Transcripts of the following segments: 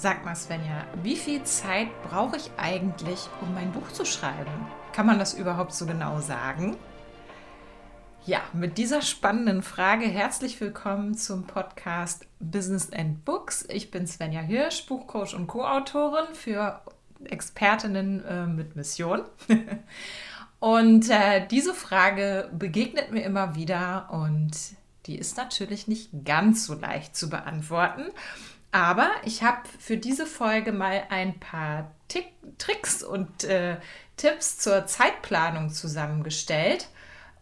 Sag mal, Svenja, wie viel Zeit brauche ich eigentlich, um mein Buch zu schreiben? Kann man das überhaupt so genau sagen? Ja, mit dieser spannenden Frage herzlich willkommen zum Podcast Business and Books. Ich bin Svenja Hirsch, Buchcoach und Co-Autorin für Expertinnen äh, mit Mission. und äh, diese Frage begegnet mir immer wieder und die ist natürlich nicht ganz so leicht zu beantworten. Aber ich habe für diese Folge mal ein paar Tick, Tricks und äh, Tipps zur Zeitplanung zusammengestellt.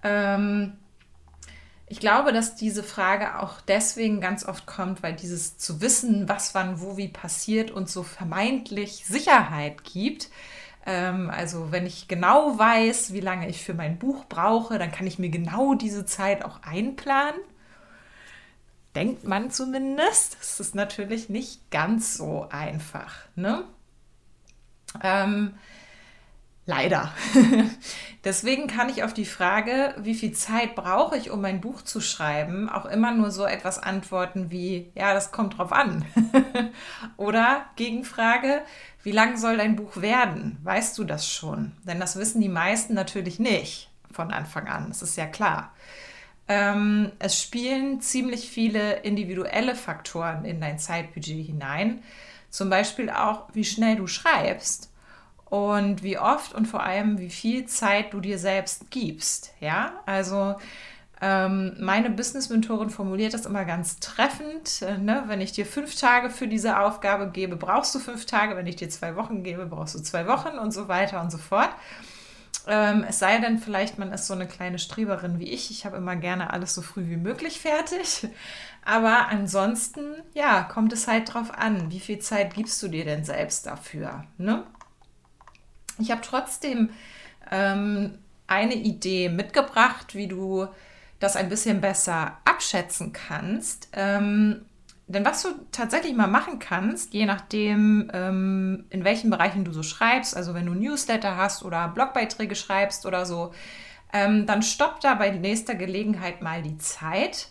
Ähm, ich glaube, dass diese Frage auch deswegen ganz oft kommt, weil dieses zu wissen, was wann wo wie passiert und so vermeintlich Sicherheit gibt. Ähm, also wenn ich genau weiß, wie lange ich für mein Buch brauche, dann kann ich mir genau diese Zeit auch einplanen denkt man zumindest. Das ist natürlich nicht ganz so einfach. Ne? Ähm, leider. Deswegen kann ich auf die Frage, wie viel Zeit brauche ich, um mein Buch zu schreiben, auch immer nur so etwas antworten wie, ja, das kommt drauf an. Oder Gegenfrage, wie lang soll dein Buch werden? Weißt du das schon? Denn das wissen die meisten natürlich nicht von Anfang an. Das ist ja klar. Ähm, es spielen ziemlich viele individuelle Faktoren in dein Zeitbudget hinein. Zum Beispiel auch, wie schnell du schreibst und wie oft und vor allem, wie viel Zeit du dir selbst gibst. Ja, also ähm, meine Business-Mentorin formuliert das immer ganz treffend. Äh, ne? Wenn ich dir fünf Tage für diese Aufgabe gebe, brauchst du fünf Tage. Wenn ich dir zwei Wochen gebe, brauchst du zwei Wochen und so weiter und so fort. Ähm, es sei denn, vielleicht man ist so eine kleine Streberin wie ich. Ich habe immer gerne alles so früh wie möglich fertig. Aber ansonsten, ja, kommt es halt drauf an, wie viel Zeit gibst du dir denn selbst dafür. Ne? Ich habe trotzdem ähm, eine Idee mitgebracht, wie du das ein bisschen besser abschätzen kannst. Ähm, denn was du tatsächlich mal machen kannst, je nachdem, ähm, in welchen Bereichen du so schreibst, also wenn du Newsletter hast oder Blogbeiträge schreibst oder so, ähm, dann stopp da bei nächster Gelegenheit mal die Zeit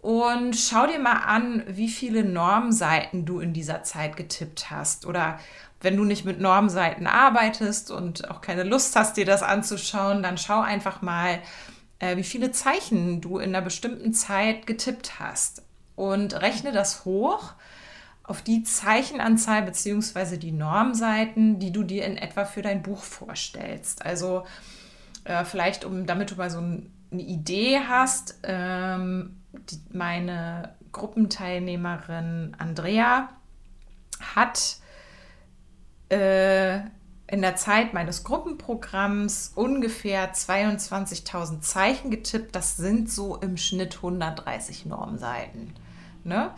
und schau dir mal an, wie viele Normseiten du in dieser Zeit getippt hast. Oder wenn du nicht mit Normseiten arbeitest und auch keine Lust hast, dir das anzuschauen, dann schau einfach mal, äh, wie viele Zeichen du in einer bestimmten Zeit getippt hast und rechne das hoch auf die Zeichenanzahl bzw. die Normseiten, die du dir in etwa für dein Buch vorstellst. Also äh, vielleicht, um damit du mal so eine Idee hast, ähm, die, meine Gruppenteilnehmerin Andrea hat äh, in der Zeit meines Gruppenprogramms ungefähr 22.000 Zeichen getippt. Das sind so im Schnitt 130 Normseiten. Ne?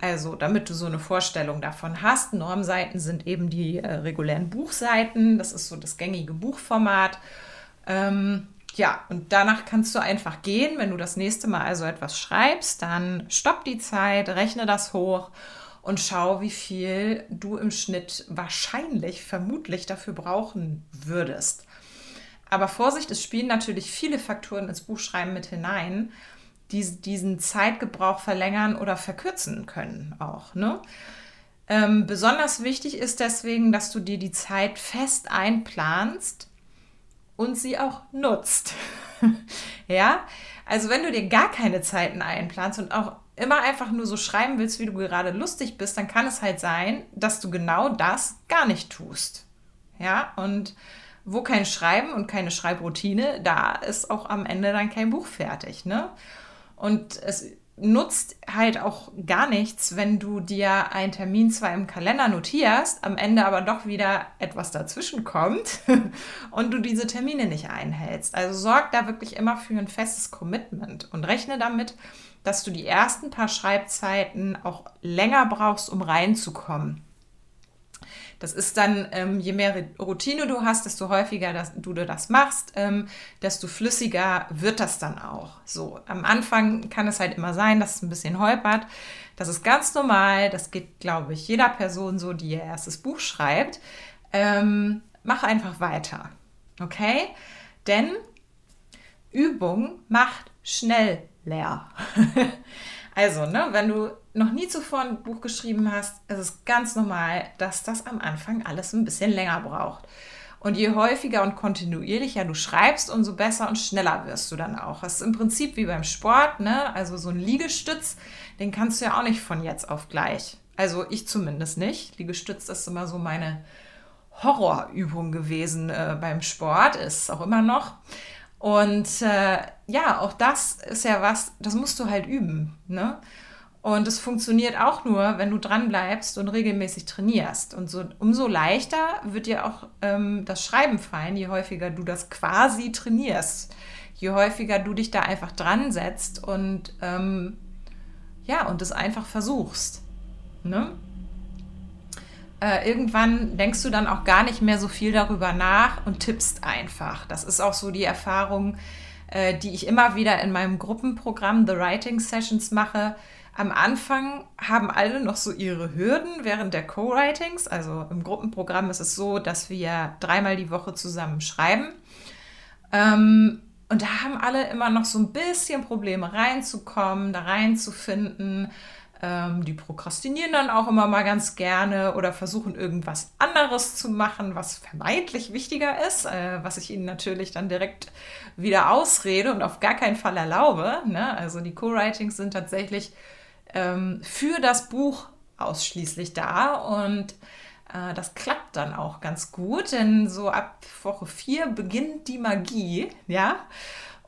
Also, damit du so eine Vorstellung davon hast, Normseiten sind eben die äh, regulären Buchseiten. Das ist so das gängige Buchformat. Ähm, ja, und danach kannst du einfach gehen. Wenn du das nächste Mal also etwas schreibst, dann stopp die Zeit, rechne das hoch und schau, wie viel du im Schnitt wahrscheinlich, vermutlich dafür brauchen würdest. Aber Vorsicht, es spielen natürlich viele Faktoren ins Buchschreiben mit hinein die diesen Zeitgebrauch verlängern oder verkürzen können auch. Ne? Ähm, besonders wichtig ist deswegen, dass du dir die Zeit fest einplanst und sie auch nutzt. ja, also wenn du dir gar keine Zeiten einplanst und auch immer einfach nur so schreiben willst, wie du gerade lustig bist, dann kann es halt sein, dass du genau das gar nicht tust. Ja, und wo kein Schreiben und keine Schreibroutine, da ist auch am Ende dann kein Buch fertig. Ne? Und es nutzt halt auch gar nichts, wenn du dir einen Termin zwar im Kalender notierst, am Ende aber doch wieder etwas dazwischen kommt und du diese Termine nicht einhältst. Also sorg da wirklich immer für ein festes Commitment und rechne damit, dass du die ersten paar Schreibzeiten auch länger brauchst, um reinzukommen. Das ist dann, ähm, je mehr Routine du hast, desto häufiger das, du das machst, ähm, desto flüssiger wird das dann auch. So, am Anfang kann es halt immer sein, dass es ein bisschen holpert. Das ist ganz normal. Das geht, glaube ich, jeder Person so, die ihr erstes Buch schreibt. Ähm, mach einfach weiter. Okay? Denn Übung macht schnell leer. also, ne, wenn du noch nie zuvor ein Buch geschrieben hast, ist es ganz normal, dass das am Anfang alles ein bisschen länger braucht. Und je häufiger und kontinuierlicher du schreibst, umso besser und schneller wirst du dann auch. Das ist im Prinzip wie beim Sport, ne? Also so ein Liegestütz, den kannst du ja auch nicht von jetzt auf gleich. Also ich zumindest nicht. Liegestütz ist immer so meine Horrorübung gewesen äh, beim Sport, ist auch immer noch. Und äh, ja, auch das ist ja was, das musst du halt üben. Ne? Und es funktioniert auch nur, wenn du dran bleibst und regelmäßig trainierst. Und so, umso leichter wird dir auch ähm, das Schreiben fallen, je häufiger du das quasi trainierst. Je häufiger du dich da einfach dran setzt und ähm, ja, und es einfach versuchst. Ne? Äh, irgendwann denkst du dann auch gar nicht mehr so viel darüber nach und tippst einfach. Das ist auch so die Erfahrung, äh, die ich immer wieder in meinem Gruppenprogramm The Writing Sessions mache am Anfang haben alle noch so ihre Hürden während der Co-Writings. Also im Gruppenprogramm ist es so, dass wir dreimal die Woche zusammen schreiben. Ähm, und da haben alle immer noch so ein bisschen Probleme reinzukommen, da reinzufinden. Ähm, die prokrastinieren dann auch immer mal ganz gerne oder versuchen irgendwas anderes zu machen, was vermeintlich wichtiger ist, äh, was ich ihnen natürlich dann direkt wieder ausrede und auf gar keinen Fall erlaube. Ne? Also die Co-Writings sind tatsächlich ähm, für das Buch ausschließlich da und äh, das klappt dann auch ganz gut, denn so ab Woche 4 beginnt die Magie, ja.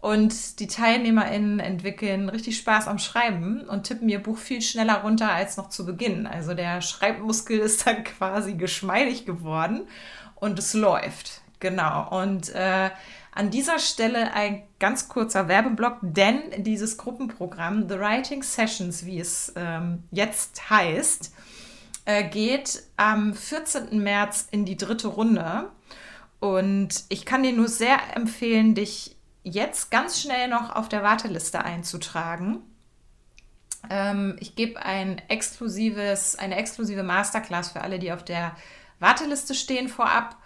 Und die TeilnehmerInnen entwickeln richtig Spaß am Schreiben und tippen ihr Buch viel schneller runter als noch zu Beginn. Also der Schreibmuskel ist dann quasi geschmeidig geworden und es läuft. Genau. Und äh, an dieser Stelle ein ganz kurzer Werbeblock, denn dieses Gruppenprogramm The Writing Sessions, wie es ähm, jetzt heißt, äh, geht am 14. März in die dritte Runde. Und ich kann dir nur sehr empfehlen, dich jetzt ganz schnell noch auf der Warteliste einzutragen. Ähm, ich gebe ein exklusives, eine exklusive Masterclass für alle, die auf der Warteliste stehen vorab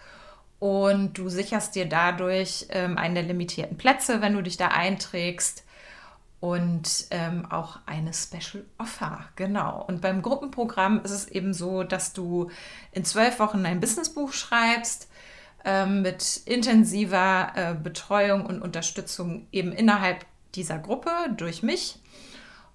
und du sicherst dir dadurch ähm, einen der limitierten Plätze, wenn du dich da einträgst und ähm, auch eine Special Offer, genau. Und beim Gruppenprogramm ist es eben so, dass du in zwölf Wochen ein Businessbuch schreibst ähm, mit intensiver äh, Betreuung und Unterstützung eben innerhalb dieser Gruppe durch mich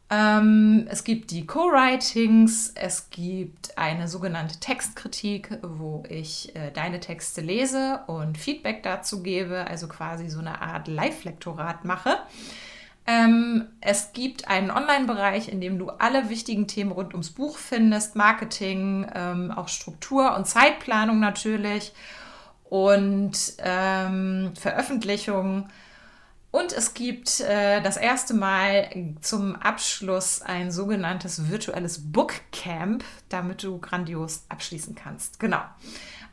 ähm, es gibt die Co-Writings, es gibt eine sogenannte Textkritik, wo ich äh, deine Texte lese und Feedback dazu gebe, also quasi so eine Art Live-Lektorat mache. Ähm, es gibt einen Online-Bereich, in dem du alle wichtigen Themen rund ums Buch findest, Marketing, ähm, auch Struktur und Zeitplanung natürlich und ähm, Veröffentlichung und es gibt äh, das erste Mal zum Abschluss ein sogenanntes virtuelles Bookcamp, damit du grandios abschließen kannst. Genau.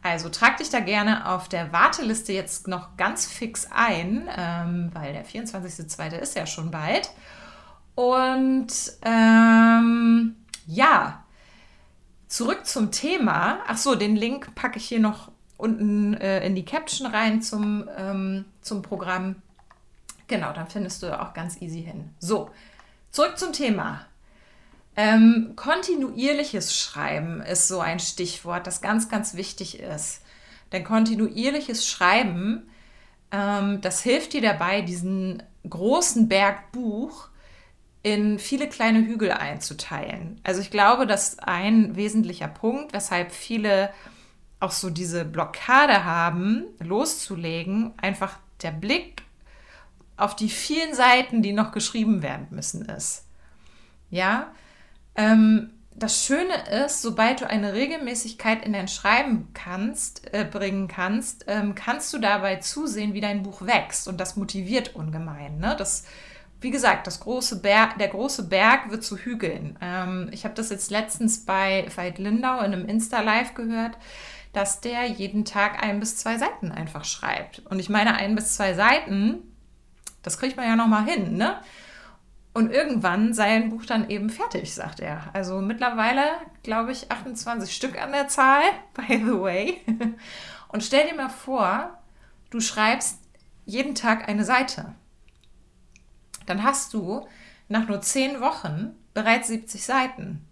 Also trag dich da gerne auf der Warteliste jetzt noch ganz fix ein, ähm, weil der 24.02. ist ja schon bald. Und ähm, ja, zurück zum Thema. Ach so, den Link packe ich hier noch unten äh, in die Caption rein zum, ähm, zum Programm. Genau, dann findest du auch ganz easy hin. So, zurück zum Thema. Ähm, kontinuierliches Schreiben ist so ein Stichwort, das ganz, ganz wichtig ist. Denn kontinuierliches Schreiben, ähm, das hilft dir dabei, diesen großen Berg Buch in viele kleine Hügel einzuteilen. Also ich glaube, dass ein wesentlicher Punkt, weshalb viele auch so diese Blockade haben, loszulegen, einfach der Blick auf die vielen Seiten, die noch geschrieben werden müssen, ist. Ja, ähm, das Schöne ist, sobald du eine Regelmäßigkeit in dein Schreiben kannst, äh, bringen kannst, ähm, kannst du dabei zusehen, wie dein Buch wächst. Und das motiviert ungemein. Ne? Das, wie gesagt, das große Berg, der große Berg wird zu Hügeln. Ähm, ich habe das jetzt letztens bei Veit Lindau in einem Insta-Live gehört, dass der jeden Tag ein bis zwei Seiten einfach schreibt. Und ich meine, ein bis zwei Seiten das kriegt man ja noch mal hin, ne? Und irgendwann sei ein Buch dann eben fertig, sagt er. Also mittlerweile, glaube ich, 28 Stück an der Zahl, by the way. Und stell dir mal vor, du schreibst jeden Tag eine Seite. Dann hast du nach nur 10 Wochen bereits 70 Seiten.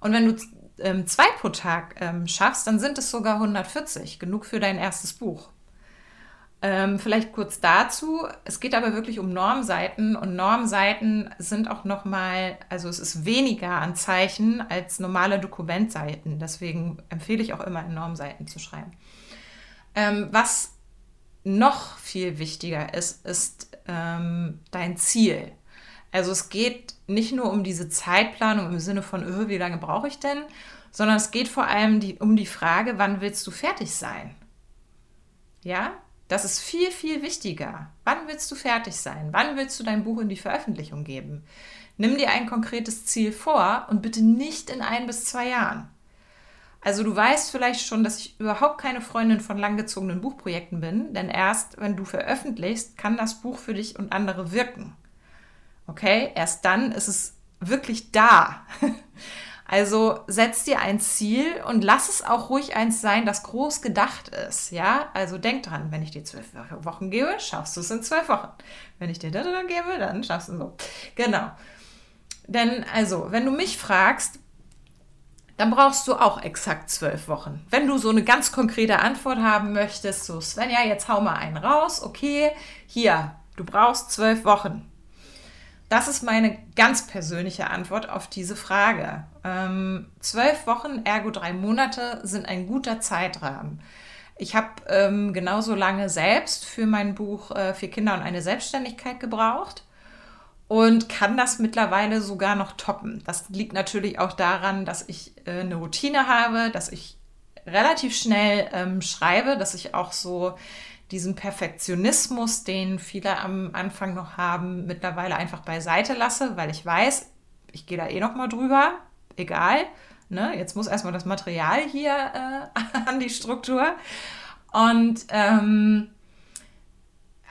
Und wenn du ähm, zwei pro Tag ähm, schaffst, dann sind es sogar 140, genug für dein erstes Buch. Ähm, vielleicht kurz dazu. Es geht aber wirklich um Normseiten und Normseiten sind auch nochmal, also es ist weniger an Zeichen als normale Dokumentseiten. Deswegen empfehle ich auch immer in Normseiten zu schreiben. Ähm, was noch viel wichtiger ist, ist ähm, dein Ziel. Also es geht nicht nur um diese Zeitplanung im Sinne von, öh, wie lange brauche ich denn, sondern es geht vor allem die, um die Frage, wann willst du fertig sein? Ja, das ist viel, viel wichtiger. Wann willst du fertig sein? Wann willst du dein Buch in die Veröffentlichung geben? Nimm dir ein konkretes Ziel vor und bitte nicht in ein bis zwei Jahren. Also du weißt vielleicht schon, dass ich überhaupt keine Freundin von langgezogenen Buchprojekten bin, denn erst wenn du veröffentlichst, kann das Buch für dich und andere wirken. Okay, erst dann ist es wirklich da. Also setz dir ein Ziel und lass es auch ruhig eins sein, das groß gedacht ist. Ja, also denk dran, wenn ich dir zwölf Wochen gebe, schaffst du es in zwölf Wochen. Wenn ich dir das gebe, dann schaffst du es so. Genau. Denn also, wenn du mich fragst, dann brauchst du auch exakt zwölf Wochen. Wenn du so eine ganz konkrete Antwort haben möchtest, so Svenja, jetzt hau mal einen raus, okay, hier, du brauchst zwölf Wochen. Das ist meine ganz persönliche Antwort auf diese Frage. Ähm, zwölf Wochen, ergo drei Monate, sind ein guter Zeitrahmen. Ich habe ähm, genauso lange selbst für mein Buch äh, Vier Kinder und eine Selbstständigkeit gebraucht und kann das mittlerweile sogar noch toppen. Das liegt natürlich auch daran, dass ich äh, eine Routine habe, dass ich relativ schnell ähm, schreibe, dass ich auch so diesen Perfektionismus, den viele am Anfang noch haben, mittlerweile einfach beiseite lasse, weil ich weiß, ich gehe da eh noch mal drüber, egal. Ne? Jetzt muss erstmal das Material hier äh, an die Struktur. Und ähm,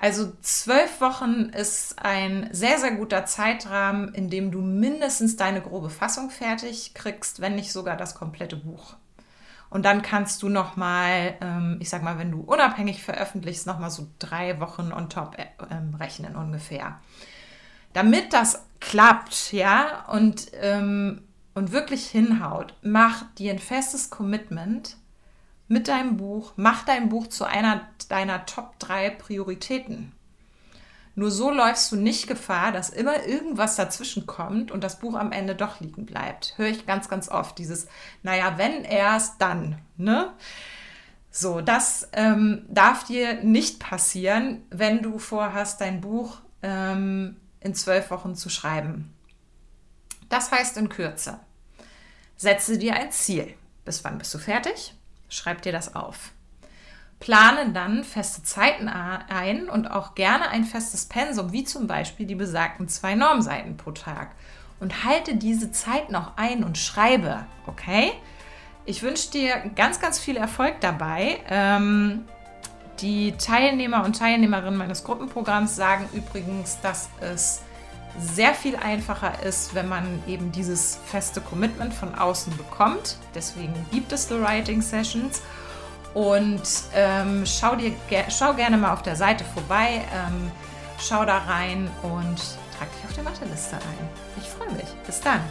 also zwölf Wochen ist ein sehr, sehr guter Zeitrahmen, in dem du mindestens deine grobe Fassung fertig kriegst, wenn nicht sogar das komplette Buch. Und dann kannst du noch mal, ähm, ich sag mal, wenn du unabhängig veröffentlichst, noch mal so drei Wochen on top äh, ähm, rechnen ungefähr. Damit das klappt, ja, und, ähm, und wirklich hinhaut, mach dir ein festes Commitment mit deinem Buch, mach dein Buch zu einer deiner Top 3 Prioritäten. Nur so läufst du nicht Gefahr, dass immer irgendwas dazwischen kommt und das Buch am Ende doch liegen bleibt. Höre ich ganz, ganz oft dieses, naja, wenn erst, dann. Ne? So, das ähm, darf dir nicht passieren, wenn du vorhast, dein Buch ähm, in zwölf Wochen zu schreiben. Das heißt in Kürze, setze dir ein Ziel. Bis wann bist du fertig? Schreib dir das auf. Plane dann feste Zeiten ein und auch gerne ein festes Pensum, wie zum Beispiel die besagten zwei Normseiten pro Tag. Und halte diese Zeit noch ein und schreibe, okay? Ich wünsche dir ganz, ganz viel Erfolg dabei. Ähm, die Teilnehmer und Teilnehmerinnen meines Gruppenprogramms sagen übrigens, dass es sehr viel einfacher ist, wenn man eben dieses feste Commitment von außen bekommt. Deswegen gibt es The Writing Sessions. Und ähm, schau, dir, schau gerne mal auf der Seite vorbei, ähm, schau da rein und trag dich auf der Warteliste ein. Ich freue mich. Bis dann.